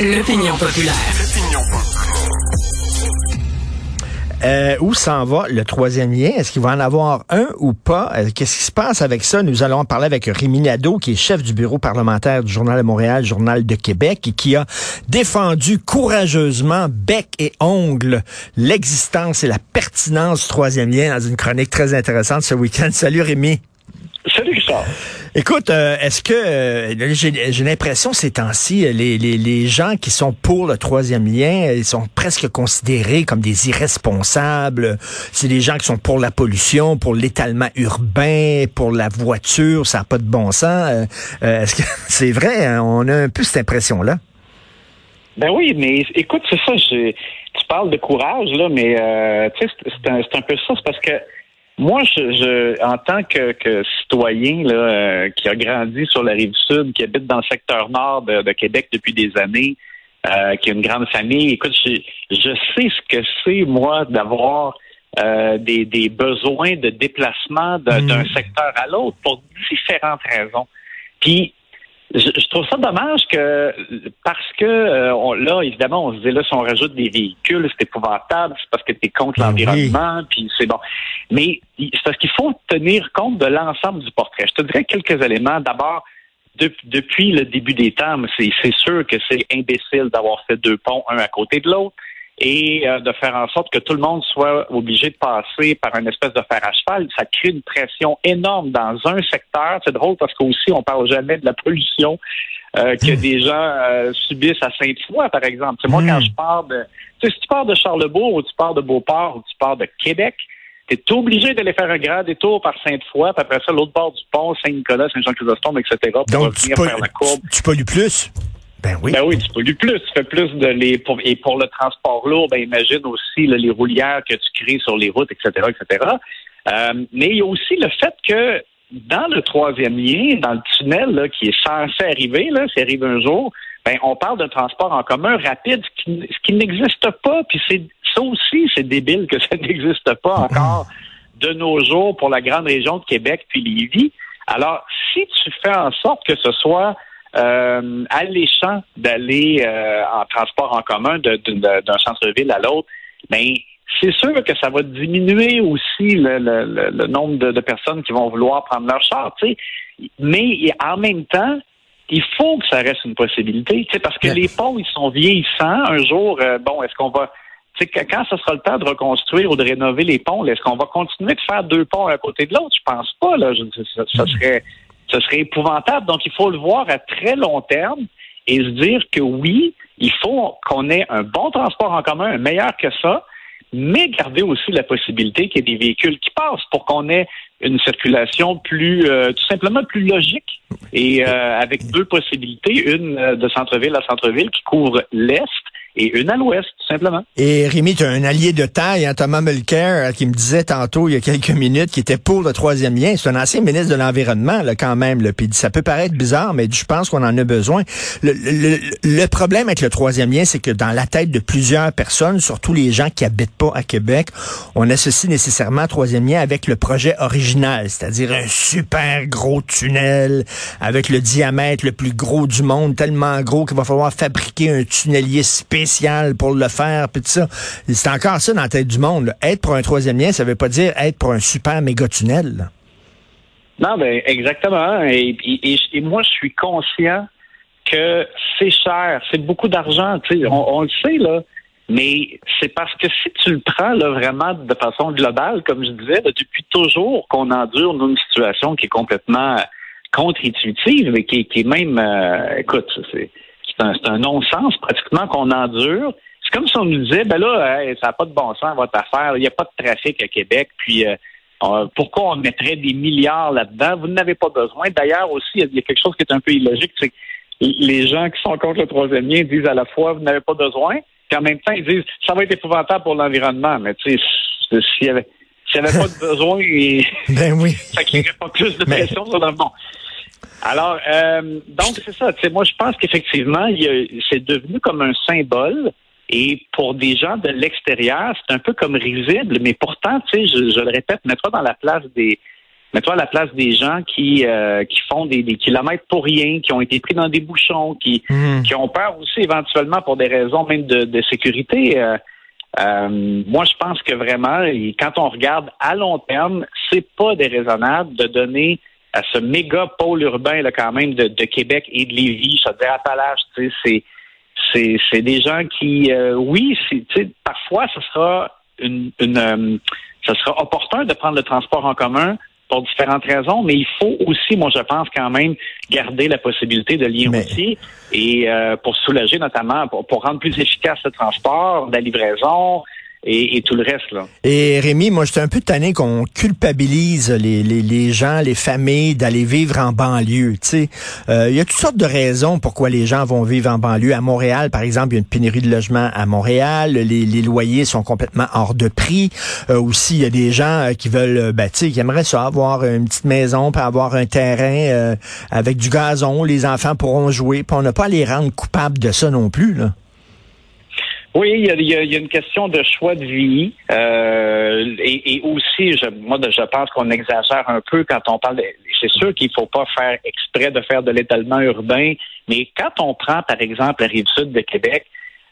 L'opinion populaire. Euh, où s'en va le troisième lien? Est-ce qu'il va en avoir un ou pas? Euh, Qu'est-ce qui se passe avec ça? Nous allons en parler avec Rémi Nadeau, qui est chef du bureau parlementaire du Journal de Montréal, Journal de Québec, et qui a défendu courageusement, bec et ongle, l'existence et la pertinence du troisième lien dans une chronique très intéressante ce week-end. Salut Rémi. Salut Richard. Écoute, euh, est-ce que euh, j'ai l'impression ces temps-ci, euh, les, les, les gens qui sont pour le troisième lien, ils sont presque considérés comme des irresponsables. C'est des gens qui sont pour la pollution, pour l'étalement urbain, pour la voiture, ça n'a pas de bon sens. Est-ce que c'est vrai? hein? On a un peu cette impression-là. Ben oui, mais écoute, c'est ça. je- tu parles de courage là, mais c'est un, c'est un peu ça. C'est parce que moi, je, je en tant que, que citoyen là, euh, qui a grandi sur la rive sud, qui habite dans le secteur nord de, de Québec depuis des années, euh, qui a une grande famille, écoute, je, je sais ce que c'est moi d'avoir euh, des, des besoins de déplacement de- Mm. d'un secteur à l'autre pour différentes raisons. Puis je, je trouve ça dommage que parce que euh, on- là, évidemment, on se dit là, si on rajoute des véhicules, c'est épouvantable, c'est parce que tu es contre Ben l'environnement, puis c'est bon. Mais c'est parce qu'il faut tenir compte de l'ensemble du portrait. Je te dirais quelques éléments. D'abord, de- depuis le début des temps, c'est c'est sûr que c'est imbécile d'avoir fait deux ponts un à côté de l'autre et euh, de faire en sorte que tout le monde soit obligé de passer par une espèce de fer à cheval, ça crée une pression énorme dans un secteur. C'est drôle parce qu'aussi, on parle jamais de la pollution euh, que des gens euh, subissent à Sainte-Foy, par exemple. C'est moi, quand je pars de... Tu sais, si tu pars de Charlebourg ou tu pars de Beauport ou tu pars de Québec, tu es obligé d'aller faire un grand détour par Sainte-Foy, puis après ça, l'autre bord du pont, Saint-Nicolas, Saint-Jean-Chrysostome, etc., pour Donc, tu, revenir pollues- faire la courbe. tu- tu pollues plus? Ben oui. Ben oui, tu pollues plus, tu fais plus de les pour, et pour le transport lourd, ben imagine aussi là, les roulières que tu crées sur les routes, etc., etc. Euh, mais il y a aussi le fait que dans le troisième lien, dans le tunnel là, qui est censé arriver, là, s'il arrive un jour, ben on parle d'un transport en commun rapide, ce qui, qui n'existe pas. Puis c'est ça aussi, c'est débile que ça n'existe pas encore de nos jours pour la grande région de Québec puis Lévis. Alors, si tu fais en sorte que ce soit euh, alléchant d'aller euh, en transport en commun d'un centre-ville à l'autre, ben c'est sûr que ça va diminuer aussi le, le- le- le nombre de, de personnes qui vont vouloir prendre leur char, tu sais. Mais en même temps, il faut que ça reste une possibilité, tu sais, parce que Mais- les ponts, ils sont vieillissants. Un jour, euh, bon, est-ce qu'on va tu sais, que- quand ce sera le temps de reconstruire ou de rénover les ponts, est-ce qu'on va continuer de faire deux ponts à côté de l'autre? Je pense pas. Là. Je- ça, ça serait, ce serait épouvantable. Donc, il faut le voir à très long terme et se dire que oui, il faut qu'on ait un bon transport en commun, un meilleur que ça, mais garder aussi la possibilité qu'il y ait des véhicules qui passent pour qu'on ait une circulation plus, euh, tout simplement plus logique et euh, avec deux possibilités, une euh, de centre-ville à centre-ville qui couvre l'Est et une à l'Ouest, tout simplement. Et Rémi, tu as un allié de taille, hein, Thomas Mulcair, euh, qui me disait tantôt, il y a quelques minutes, qui était pour le troisième lien. C'est un ancien ministre de l'Environnement, là, quand même. Là. Puis ça peut paraître bizarre, mais je pense qu'on en a besoin. Le, le- le problème avec le troisième lien, c'est que dans la tête de plusieurs personnes, surtout les gens qui habitent pas à Québec, on associe nécessairement troisième lien avec le projet original, c'est-à-dire un super gros tunnel avec le diamètre le plus gros du monde, tellement gros qu'il va falloir fabriquer un tunnelier spécial pour le faire, puis tout ça. C'est encore ça dans la tête du monde. Être pour un troisième lien, ça veut pas dire être pour un super méga tunnel. Non, ben exactement. Et, moi, je suis conscient que c'est cher, c'est beaucoup d'argent. tu sais, On, on le sait là, mais c'est parce que si tu le prends là vraiment de façon globale, comme je disais, là, depuis toujours qu'on endure une situation qui est complètement contre-intuitive, mais qui, est- qui est même, euh, écoute, c'est c'est un, non-sens pratiquement qu'on endure. C'est comme si on nous disait, ben là, hey, ça n'a pas de bon sens votre affaire, il n'y a pas de trafic à Québec, puis euh, pourquoi on mettrait des milliards là-dedans? Vous n'avez pas besoin. D'ailleurs aussi, il y a- quelque chose qui est un peu illogique, c'est que les gens qui sont contre le troisième lien disent à la fois, vous n'avez pas besoin, puis en même temps, ils disent, ça va être épouvantable pour l'environnement. Mais tu sais, s'il y avait, s'il n'y avait pas de besoin, et Ben oui. ça créerait pas plus de Mais- pression sur le monde. Alors, euh, donc c'est ça. Tu sais, moi, je pense qu'effectivement, il y a- c'est devenu comme un symbole. Et pour des gens de l'extérieur, c'est un peu comme risible, mais pourtant, tu sais, je, je le répète, mets-toi dans la place des, mets-toi à la place des gens qui euh, qui font des, kilomètres pour rien, qui ont été pris dans des bouchons, qui mhm. qui ont peur aussi éventuellement pour des raisons même de, de sécurité. Euh, euh, moi, je pense que vraiment, quand on regarde à long terme, c'est pas déraisonnable de donner à ce méga pôle urbain là, quand même de, Québec et de Lévis, ça dire Appalaches, tu sais, c'est c'est des gens qui, euh, oui, c'est parfois ce sera une, une euh, ce sera opportun de prendre le transport en commun pour différentes raisons, mais il faut aussi, moi je pense quand même, garder la possibilité de lien routier et euh, pour soulager notamment, pour, pour, rendre plus efficace le transport, la livraison, et, tout le reste. Là. Et Rémi, moi, j'étais un peu tanné qu'on culpabilise les, gens, les familles d'aller vivre en banlieue. Il euh, y a toutes sortes de raisons pourquoi les gens vont vivre en banlieue. À Montréal, par exemple, il y a une pénurie de logements à Montréal. Les, loyers sont complètement hors de prix. Euh, aussi, il y a des gens euh, qui veulent, euh, ben, qui aimeraient ça, avoir une petite maison, puis avoir un terrain avec du gazon. Les enfants pourront jouer. Puis on n'a pas à les rendre coupables de ça non plus. Là. Oui, il y, a, une question de choix de vie euh, et, aussi, je, moi, je pense qu'on exagère un peu quand on parle. C'est sûr qu'il faut pas faire exprès de faire de l'étalement urbain, mais quand on prend, par exemple, la rive sud de Québec,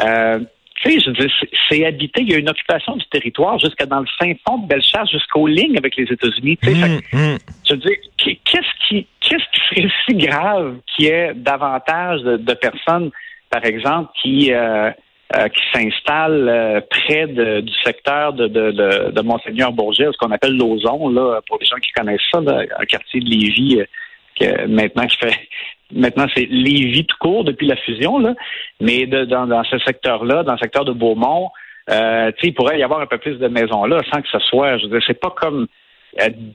euh, tu sais, je veux c'est habité. Il y a une occupation du territoire jusqu'à dans le fin fond de Bellechasse, jusqu'aux lignes avec les États-Unis. Tu sais, mmh, mmh. Je veux dire, qu'est-ce qui, qu'est-ce qui serait si grave qu'il y ait davantage de, personnes, par exemple, qui euh, euh, qui s'installe euh, près du secteur de, de, de, de Monseigneur Bourget, ce qu'on appelle l'Ozon, là, pour les gens qui connaissent ça, un quartier de Lévis euh, que maintenant qui fait maintenant c'est Lévis tout court depuis la fusion, là. Mais dans, dans ce secteur-là, dans le secteur de Beaumont, euh, il pourrait y avoir un peu plus de maisons là sans que ce soit, je veux dire, c'est pas comme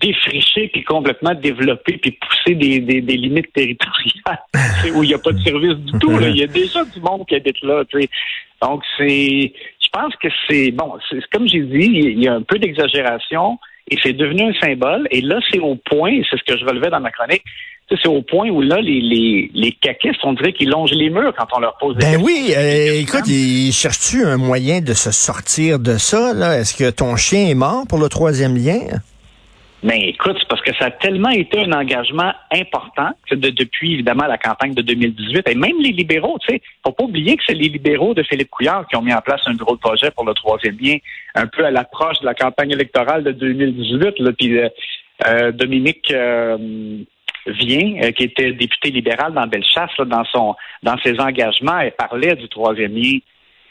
défricher puis complètement développer puis pousser des, des, des limites territoriales où il n'y a pas de service du tout. Il y a déjà du monde qui habite là. Donc, c'est, je pense que c'est, bon, c'est comme j'ai dit, il y a un peu d'exagération et c'est devenu un symbole. Et là, c'est au point, c'est ce que je relevais dans ma chronique, c'est au point où là, les, les, les caquistes, on dirait qu'ils longent les murs quand on leur pose des ben oui, euh, écoute, cherches-tu un moyen de se sortir de ça? Là? Est-ce que ton chien est mort pour le troisième lien? Mais écoute, c'est parce que ça a tellement été un engagement important de, depuis évidemment la campagne de 2018. Et même les libéraux, tu sais, faut pas oublier que c'est les libéraux de Philippe Couillard qui ont mis en place un gros projet pour le troisième lien, un peu à l'approche de la campagne électorale de 2018. Là, puis euh, euh Dominique euh, Vient, euh, qui était député libéral dans Bellechasse, là, dans son dans ses engagements, elle parlait du troisième lien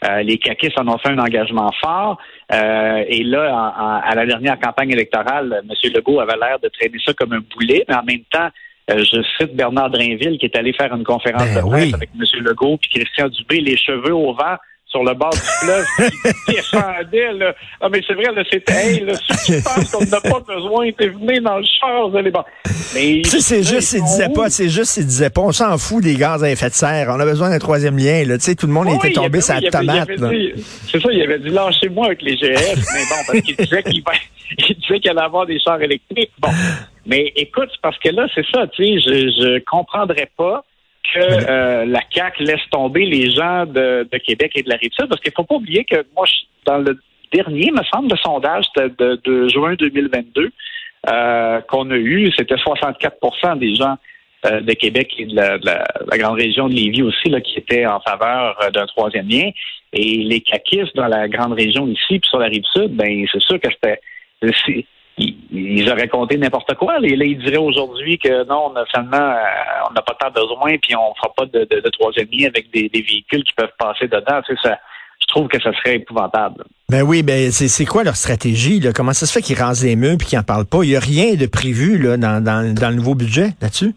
euh, les caquistes en ont fait un engagement fort. Euh, et là, à la dernière campagne électorale, M. Legault avait l'air de traîner ça comme un boulet, mais en même temps, euh, je cite Bernard Drainville qui est allé faire une conférence ben de presse avec M. Legault puis Christian Dubé, les cheveux au vent sur le bord du fleuve qui défendait. Là. Ah, mais c'est vrai, là, c'était hey, là, qui pensent qu'on n'a pas besoin, t'es venu dans le char, vous allez bon. Mais c'est juste, il disait pas, c'est juste, il disait pas, on s'en fout des gaz à effet de serre, on a besoin d'un troisième lien, là, tu sais, tout le monde était tombé sa tomate. C'est ça, il avait dit lâchez-moi avec les GS, mais bon, parce qu'il disait qu'il il disait qu'il allait avoir des chars électriques. Bon. Mais écoute, parce que là, c'est ça, tu sais, je, je comprendrais pas que euh, la CAC laisse tomber les gens de, Québec et de la Rive-Sud, parce qu'il faut pas oublier que moi, dans le dernier, me semble, le sondage de, juin 2022 euh, qu'on a eu, c'était 64% des gens euh, de Québec et de la, grande région de Lévis aussi là, qui étaient en faveur d'un troisième lien. Et les caquistes dans la grande région ici, puis sur la rive sud, ben c'est sûr que c'était ils auraient compté n'importe quoi. Et là, ils diraient aujourd'hui que non, on a seulement, euh, on n'a pas tant besoin, puis on fera pas de, de, troisième lien avec des, véhicules qui peuvent passer dedans. Tu sais, ça, je trouve que ça serait épouvantable. Ben oui, ben c'est quoi leur stratégie? Là? Comment ça se fait qu'ils rasent les murs et qu'ils n'en parlent pas? Il n'y a rien de prévu là, dans, dans, dans le nouveau budget là-dessus?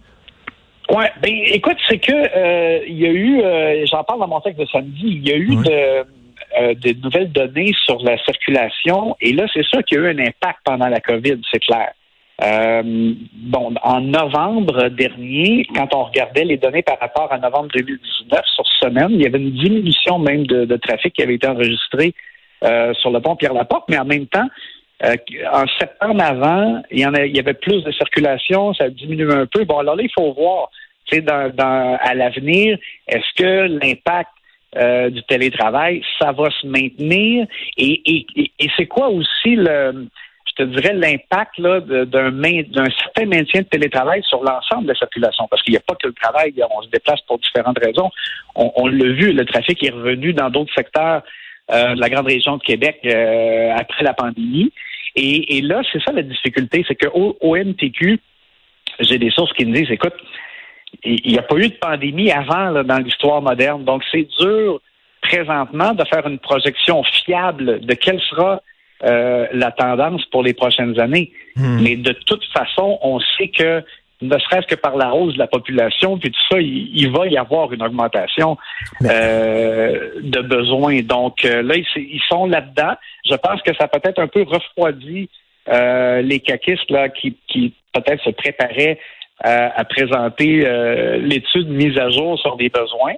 Oui, ben écoute, c'est que euh, il y a eu, euh, j'en parle dans mon texte de samedi, il y a eu de euh, des nouvelles données sur la circulation. Et là, c'est ça qui a eu un impact pendant la COVID, c'est clair. Euh, bon, en novembre dernier, quand on regardait les données par rapport à novembre 2019 sur semaine, il y avait une diminution même de, trafic qui avait été enregistré euh, sur le pont Pierre-Laporte, mais en même temps, en septembre avant, il y, en il y avait plus de circulation, ça a diminué un peu. Bon, alors là, il faut voir, tu sais, dans, à l'avenir, est-ce que l'impact euh, du télétravail, ça va se maintenir. Et, et, et c'est quoi aussi le, je te dirais, l'impact d'un certain maintien de télétravail sur l'ensemble de la circulation. Parce qu'il n'y a pas que le travail, on se déplace pour différentes raisons. On, l'a vu, le trafic est revenu dans d'autres secteurs euh, de la grande région de Québec euh, après la pandémie. Et, là, c'est ça la difficulté, c'est qu'au au MTQ, j'ai des sources qui me disent, écoute, il n'y a pas eu de pandémie avant dans l'histoire moderne. Donc, c'est dur présentement de faire une projection fiable de quelle sera euh, la tendance pour les prochaines années. Hmm. Mais de toute façon, on sait que ne serait-ce que par la hausse de la population, puis tout ça, il, va y avoir une augmentation euh, de besoins. Donc euh, là, ils, sont là-dedans. Je pense que ça peut-être un peu refroidi les caquistes là, qui, qui peut-être se préparaient à, présenter l'étude mise à jour sur des besoins.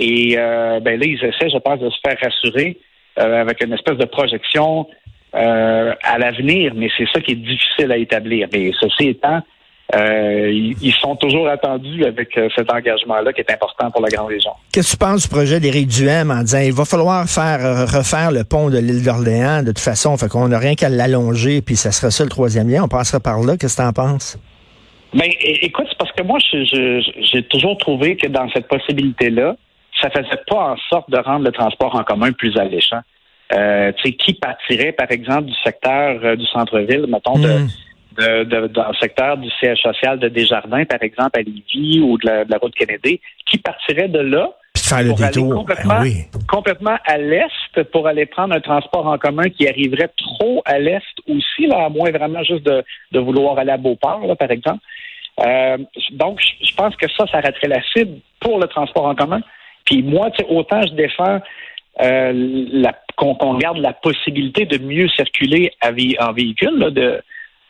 Et ben là, ils essaient, je pense, de se faire rassurer avec une espèce de projection euh, à l'avenir, mais c'est ça qui est difficile à établir. Mais ceci étant, euh, ils sont toujours attendus avec euh, cet engagement-là qui est important pour la grande région. Qu'est-ce que tu penses du projet d'Éric Duhem en disant il va falloir faire refaire le pont de l'île d'Orléans de toute façon, fait qu'on n'a rien qu'à l'allonger, puis ça sera ça le troisième lien, on passera par là. Qu'est-ce que tu en penses? Ben, écoute, c'est parce que moi, j'ai toujours trouvé que dans cette possibilité-là, ça faisait pas en sorte de rendre le transport en commun plus alléchant. Euh, qui partirait, par exemple, du secteur euh, du centre-ville, mettons, de, hmm. de, de, dans le secteur du siège social de Desjardins, par exemple, à Lévis ou de la, route Kennedy, qui partirait de là pour aller complètement, ben complètement à l'est pour aller prendre un transport en commun qui arriverait trop à l'est aussi, là, à moins vraiment juste de, de vouloir aller à Beauport, là, par exemple. Euh, donc, je pense que ça, ça arrêterait la cible pour le transport en commun. Puis moi, autant je défends euh, qu'on garde la possibilité de mieux circuler en véhicule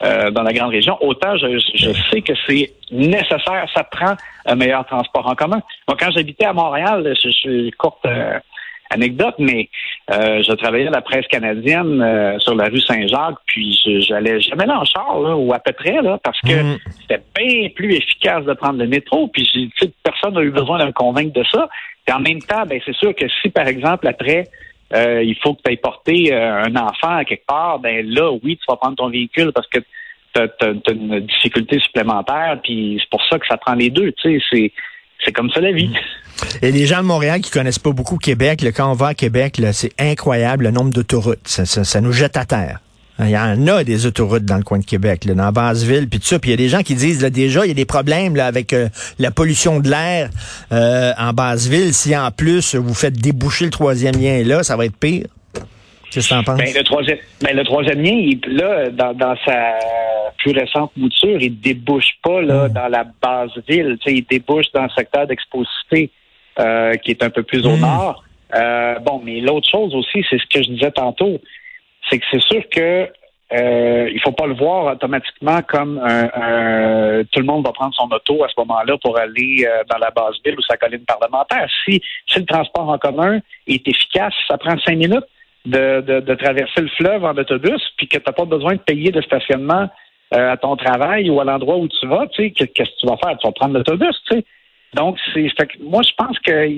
euh, dans la grande région, autant je, sais que c'est nécessaire, ça prend un meilleur transport en commun. Quand j'habitais à Montréal, je, suis courte anecdote, mais je travaillais à la presse canadienne sur la rue Saint-Jacques, puis j'allais jamais là en char, ou à peu près, là, parce que mm. c'était bien plus efficace de prendre le métro, puis personne n'a eu besoin de me convaincre de ça. Et en même temps, ben, c'est sûr que si, par exemple, après, euh, il faut que tu aies porté euh, un enfant à quelque part, ben là, oui, tu vas prendre ton véhicule parce que tu as, une difficulté supplémentaire, puis c'est pour ça que ça prend les deux. Tu sais, c'est comme ça la vie. Mm. Et les gens de Montréal qui connaissent pas beaucoup Québec, quand on va à Québec, c'est incroyable le nombre d'autoroutes. ça, nous jette à terre. Il y en a des autoroutes dans le coin de Québec, là, dans Basseville, puis tout ça. Puis il y a des gens qui disent là, déjà, il y a des problèmes là, avec euh, la pollution de l'air euh, en Basseville. Si en plus vous faites déboucher le troisième lien là, ça va être pire. Qu'est-ce que tu en penses? Ben, le troisième, ben, le troisième lien, il, là, dans, dans, sa plus récente mouture, il débouche pas là, hmm. dans la Basseville. Il débouche dans le secteur d'exposité euh, qui est un peu plus au hmm. nord. bon, mais l'autre chose aussi, c'est ce que je disais tantôt c'est que c'est sûr que euh, il faut pas le voir automatiquement comme un, tout le monde va prendre son auto à ce moment-là pour aller euh, dans la base ville ou sa colline parlementaire. Si, si le transport en commun est efficace, ça prend cinq minutes de, de, traverser le fleuve en autobus, puis que tu n'as pas besoin de payer de stationnement euh, à ton travail ou à l'endroit où tu vas, tu sais, qu'est-ce que tu vas faire? Tu vas prendre l'autobus, tu sais. Donc, c'est, moi, je pense que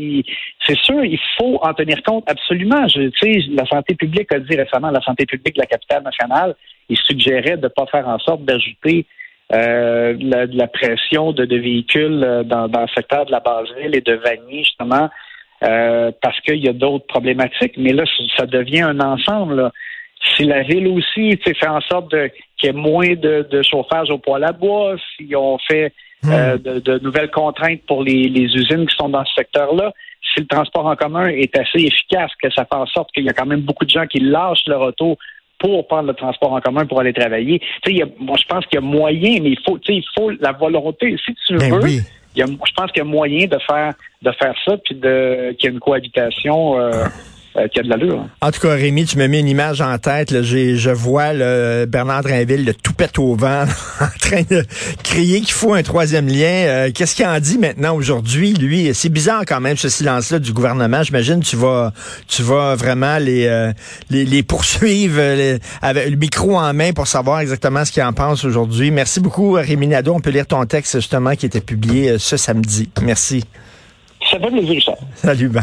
c'est sûr, il faut en tenir compte absolument. Je, sais, la santé publique a dit récemment, la santé publique de la capitale nationale, il suggérait de ne pas faire en sorte d'ajouter euh, la, de la pression de, de véhicules euh, dans, dans, le secteur de la base ville et de Vanier, justement, euh, parce qu'il y a d'autres problématiques. Mais là, ça devient un ensemble. Là. Si la ville aussi fait en sorte qu'il y ait moins de, de chauffage au poêle à bois, si on fait euh, hmm. de, nouvelles contraintes pour les, usines qui sont dans ce secteur-là. Si le transport en commun est assez efficace, que ça fait en sorte qu'il y a quand même beaucoup de gens qui lâchent leur auto pour prendre le transport en commun pour aller travailler. Tu sais, moi, je pense qu'il y a moyen, mais il faut, il faut la volonté. Si tu ben veux, je pense qu'il y a moyen de faire de faire ça, puis de qu'il y ait une cohabitation. Euh, euh, qui a de l'allure. En tout cas, Rémi, tu me mets une image en tête. Là, je vois le Bernard Drinville, le toupette au vent, en train de crier qu'il faut un troisième lien. Euh, qu'est-ce qu'il en dit maintenant aujourd'hui, lui? C'est bizarre quand même, ce silence-là du gouvernement. J'imagine tu vas tu vas vraiment les, euh, les, poursuivre avec le micro en main pour savoir exactement ce qu'il en pense aujourd'hui. Merci beaucoup, Rémi Nadeau. On peut lire ton texte, justement, qui était publié ce samedi. Merci. Ça va me dire ça. Salut, ben.